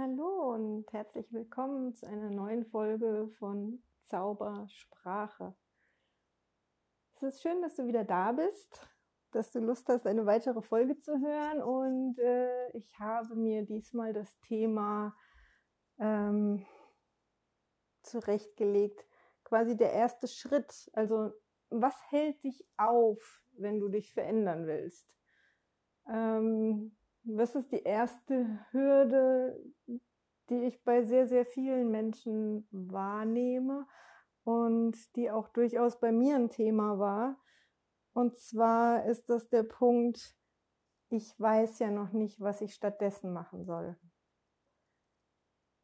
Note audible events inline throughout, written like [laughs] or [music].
Hallo und herzlich willkommen zu einer neuen Folge von Zaubersprache. Es ist schön, dass du wieder da bist, dass du Lust hast, eine weitere Folge zu hören und äh, ich habe mir diesmal das Thema ähm, zurechtgelegt, quasi der erste Schritt. Also was hält dich auf, wenn du dich verändern willst? Ähm, was ist die erste Hürde, die ich bei sehr, sehr vielen Menschen wahrnehme und die auch durchaus bei mir ein Thema war? Und zwar ist das der Punkt, ich weiß ja noch nicht, was ich stattdessen machen soll.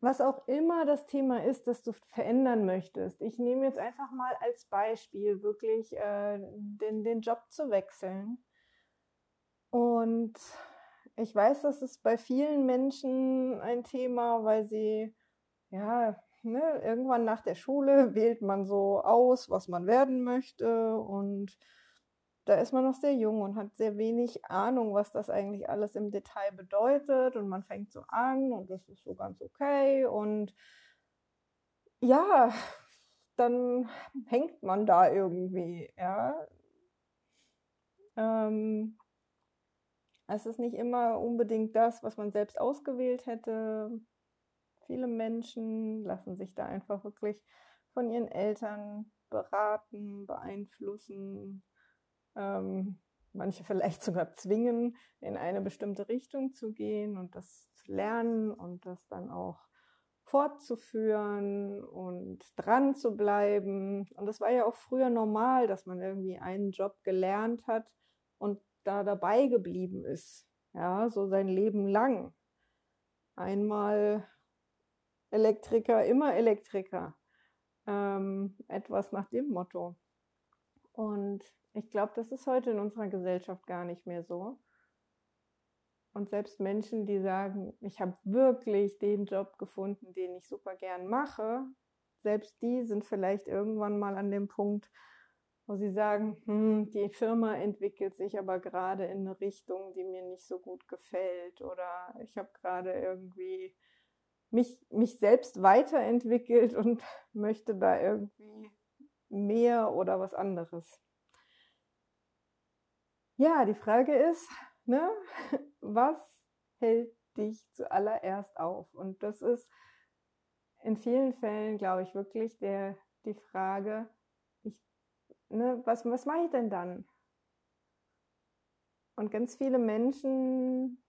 Was auch immer das Thema ist, das du verändern möchtest. Ich nehme jetzt einfach mal als Beispiel wirklich äh, den, den Job zu wechseln. Und ich weiß, das ist bei vielen Menschen ein Thema, weil sie, ja, ne, irgendwann nach der Schule [laughs] wählt man so aus, was man werden möchte und da ist man noch sehr jung und hat sehr wenig Ahnung, was das eigentlich alles im Detail bedeutet und man fängt so an und das ist so ganz okay und ja, [laughs] dann hängt man da irgendwie, ja. Ähm, es ist nicht immer unbedingt das, was man selbst ausgewählt hätte. Viele Menschen lassen sich da einfach wirklich von ihren Eltern beraten, beeinflussen, ähm, manche [laughs] vielleicht sogar zwingen, in eine bestimmte Richtung zu gehen und das zu lernen und das dann auch fortzuführen und dran zu bleiben. Und das war ja auch früher normal, dass man irgendwie einen Job gelernt hat und da dabei geblieben ist. Ja, so sein Leben lang. Einmal Elektriker, immer Elektriker. Ähm, etwas nach dem Motto. Und ich glaube, das ist heute in unserer Gesellschaft gar nicht mehr so. Und selbst Menschen, die sagen, ich habe wirklich den Job gefunden, den ich super gern mache, selbst die sind vielleicht irgendwann mal an dem Punkt, wo sie sagen, hm, die Firma entwickelt sich aber gerade in eine Richtung, die mir nicht so gut gefällt oder ich habe gerade irgendwie mich, mich selbst weiterentwickelt und [laughs] möchte da irgendwie mehr oder was anderes. Ja, die Frage ist, ne, [laughs] was hält dich zuallererst auf? Und das ist in vielen Fällen, glaube ich, wirklich der, die Frage, ne, was, was mache ich denn dann? Und ganz viele Menschen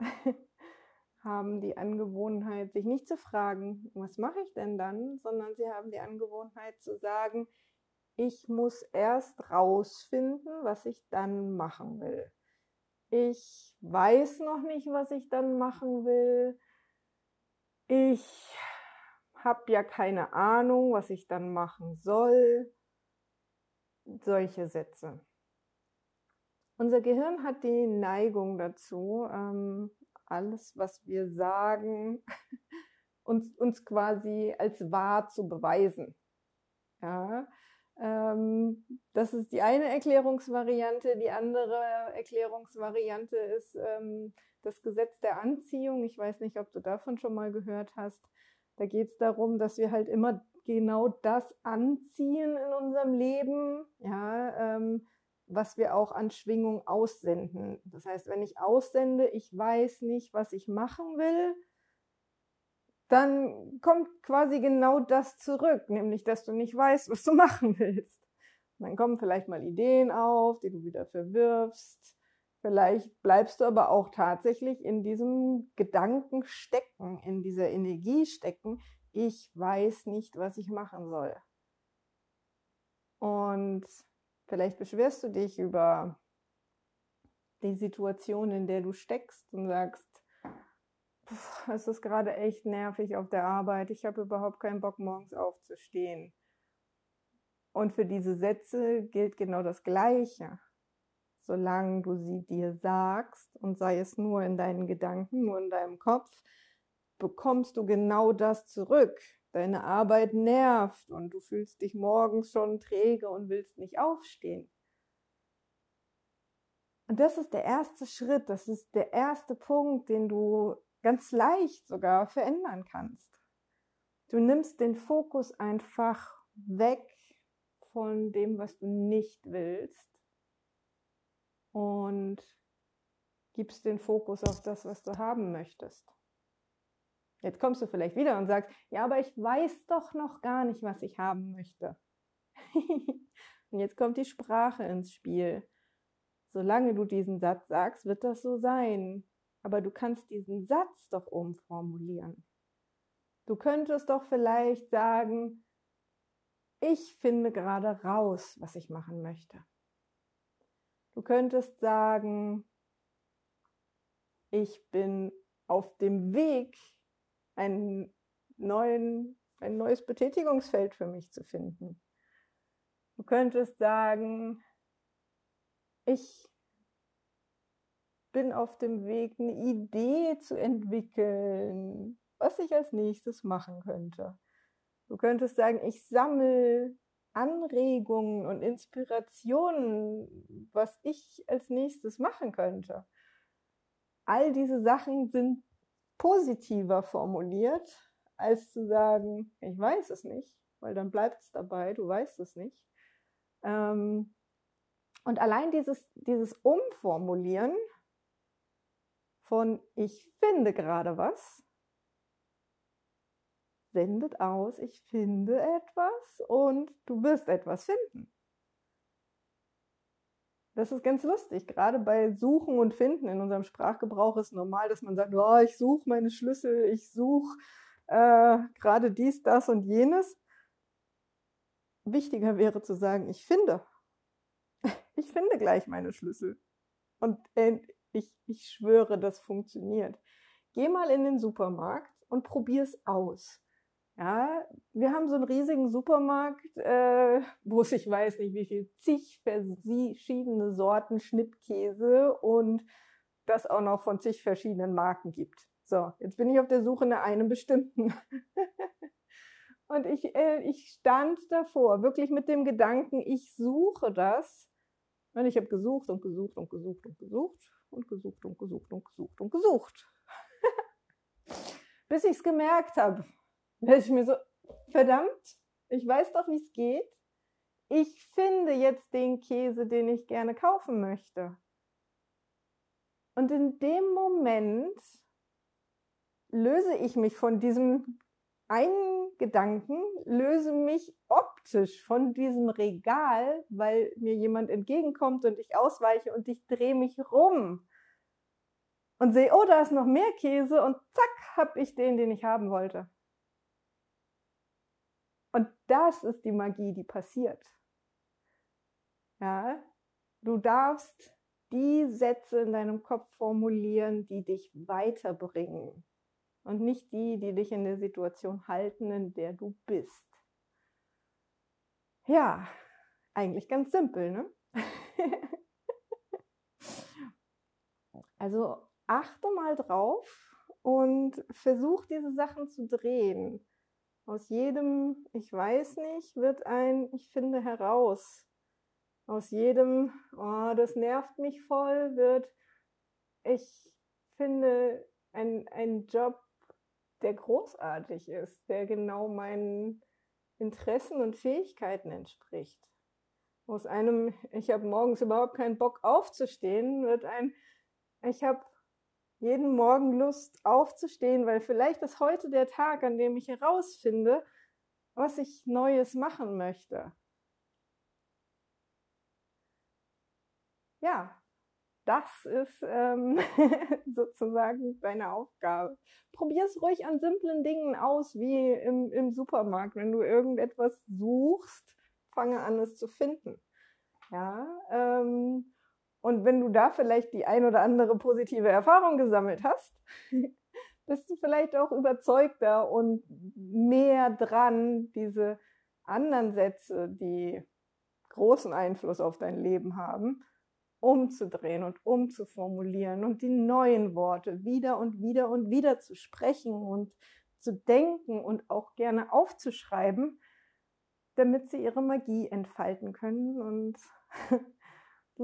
[laughs] haben die Angewohnheit, sich nicht zu fragen, was mache ich denn dann, sondern sie haben die Angewohnheit zu sagen, ich muss erst rausfinden, was ich dann machen will. Ich weiß noch nicht, was ich dann machen will. Ich habe ja keine Ahnung, was ich dann machen soll solche Sätze. Unser Gehirn hat die Neigung dazu, ähm, alles, was wir sagen, [laughs] uns, uns quasi als wahr zu beweisen. Ja, ähm, das ist die eine Erklärungsvariante. Die andere Erklärungsvariante ist ähm, das Gesetz der Anziehung. Ich weiß nicht, ob du davon schon mal gehört hast. Da geht es darum, dass wir halt immer genau das anziehen in unserem Leben, ja, ähm, was wir auch an Schwingung aussenden. Das heißt, wenn ich aussende, ich weiß nicht, was ich machen will, dann kommt quasi genau das zurück, nämlich dass du nicht weißt, was du [laughs] machen willst. Dann kommen vielleicht mal Ideen auf, die du wieder verwirfst. Vielleicht bleibst du aber auch tatsächlich in diesem Gedanken stecken, in dieser Energie stecken, ich weiß nicht, was ich machen soll. Und vielleicht beschwerst du dich über die Situation, in der du steckst und sagst, es ist gerade echt nervig auf der Arbeit, ich habe überhaupt keinen Bock, morgens aufzustehen. Und für diese Sätze gilt genau das Gleiche. Solange du sie dir sagst und sei es nur in deinen Gedanken, nur in deinem Kopf, bekommst du genau das zurück. Deine Arbeit nervt und du fühlst dich morgens schon träge und willst nicht aufstehen. Und das ist der erste Schritt, das ist der erste Punkt, den du ganz leicht sogar verändern kannst. Du nimmst den Fokus einfach weg von dem, was du nicht willst und gibst den Fokus auf das, was du haben möchtest. Jetzt kommst du vielleicht wieder und sagst, ja, aber ich weiß doch noch gar nicht, was ich haben möchte. [laughs] und jetzt kommt die Sprache ins Spiel. Solange du diesen Satz sagst, wird das so sein. Aber du kannst diesen Satz doch umformulieren. Du könntest doch vielleicht sagen, ich finde gerade raus, was ich machen möchte. Du könntest sagen, ich bin auf dem Weg, einen neuen, ein neues Betätigungsfeld für mich zu finden. Du könntest sagen, ich bin auf dem Weg, eine Idee zu entwickeln, was ich als nächstes machen könnte. Du könntest sagen, ich sammle Anregungen und Inspirationen, was ich als nächstes machen könnte. All diese Sachen sind positiver formuliert, als zu sagen, ich weiß es nicht, weil dann bleibt es dabei, du weißt es nicht. Ähm, und allein dieses, dieses Umformulieren von ich finde gerade was, sendet aus, ich finde etwas und du wirst etwas finden. Das ist ganz lustig. Gerade bei Suchen und Finden in unserem Sprachgebrauch ist normal, dass man sagt, oh, ich suche meine Schlüssel, ich suche äh, gerade dies, das und jenes. Wichtiger wäre zu sagen, ich finde. [laughs] Ich finde gleich meine Schlüssel. Und äh, ich, ich schwöre, das funktioniert. Geh mal in den Supermarkt und probier es aus. Ja, wir haben so einen riesigen Supermarkt, äh, wo es, ich weiß nicht wie viel, zig verschiedene Sorten Schnittkäse und das auch noch von zig verschiedenen Marken gibt. So, jetzt bin ich auf der Suche nach einem bestimmten. [laughs] und ich, äh, ich stand davor, wirklich mit dem Gedanken, ich suche das. Und ich habe gesucht und gesucht und gesucht und gesucht und gesucht und gesucht und gesucht und gesucht. [laughs] Bis ich es gemerkt habe. Da ich mir so, verdammt, ich weiß doch, wie es geht. Ich finde jetzt den Käse, den ich gerne kaufen möchte. Und in dem Moment löse ich mich von diesem einen Gedanken, löse mich optisch von diesem Regal, weil mir jemand entgegenkommt und ich ausweiche und ich drehe mich rum und sehe, oh, da ist noch mehr Käse und zack, habe ich den, den ich haben wollte. Und das ist die Magie, die passiert. Ja, du darfst die Sätze in deinem Kopf formulieren, die dich weiterbringen und nicht die, die dich in der Situation halten, in der du bist. Ja, eigentlich ganz simpel, ne? [laughs] also achte mal drauf und versuch diese Sachen zu drehen. Aus jedem Ich weiß nicht wird ein Ich finde heraus. Aus jedem Oh, das nervt mich voll wird Ich finde ein, ein Job, der großartig ist, der genau meinen Interessen und Fähigkeiten entspricht. Aus einem Ich habe morgens überhaupt keinen Bock aufzustehen wird ein Ich habe jeden Morgen Lust aufzustehen, weil vielleicht ist heute der Tag, an dem ich herausfinde, was ich Neues machen möchte. Ja, das ist ähm, [laughs] sozusagen deine Aufgabe. Probier es ruhig an simplen Dingen aus, wie im, im Supermarkt. Wenn du irgendetwas suchst, fange an, es zu finden. Ja, ähm, und wenn du da vielleicht die ein oder andere positive Erfahrung gesammelt hast, [laughs] bist du vielleicht auch überzeugter und mehr dran, diese anderen Sätze, die großen Einfluss auf dein Leben haben, umzudrehen und umzuformulieren und die neuen Worte wieder und wieder und wieder zu sprechen und zu denken und auch gerne aufzuschreiben, damit sie ihre Magie entfalten können und [laughs]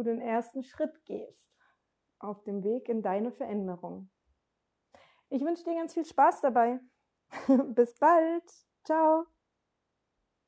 du den ersten Schritt gehst auf dem Weg in deine Veränderung. Ich wünsche dir ganz viel Spaß dabei. [laughs] Bis bald. Ciao.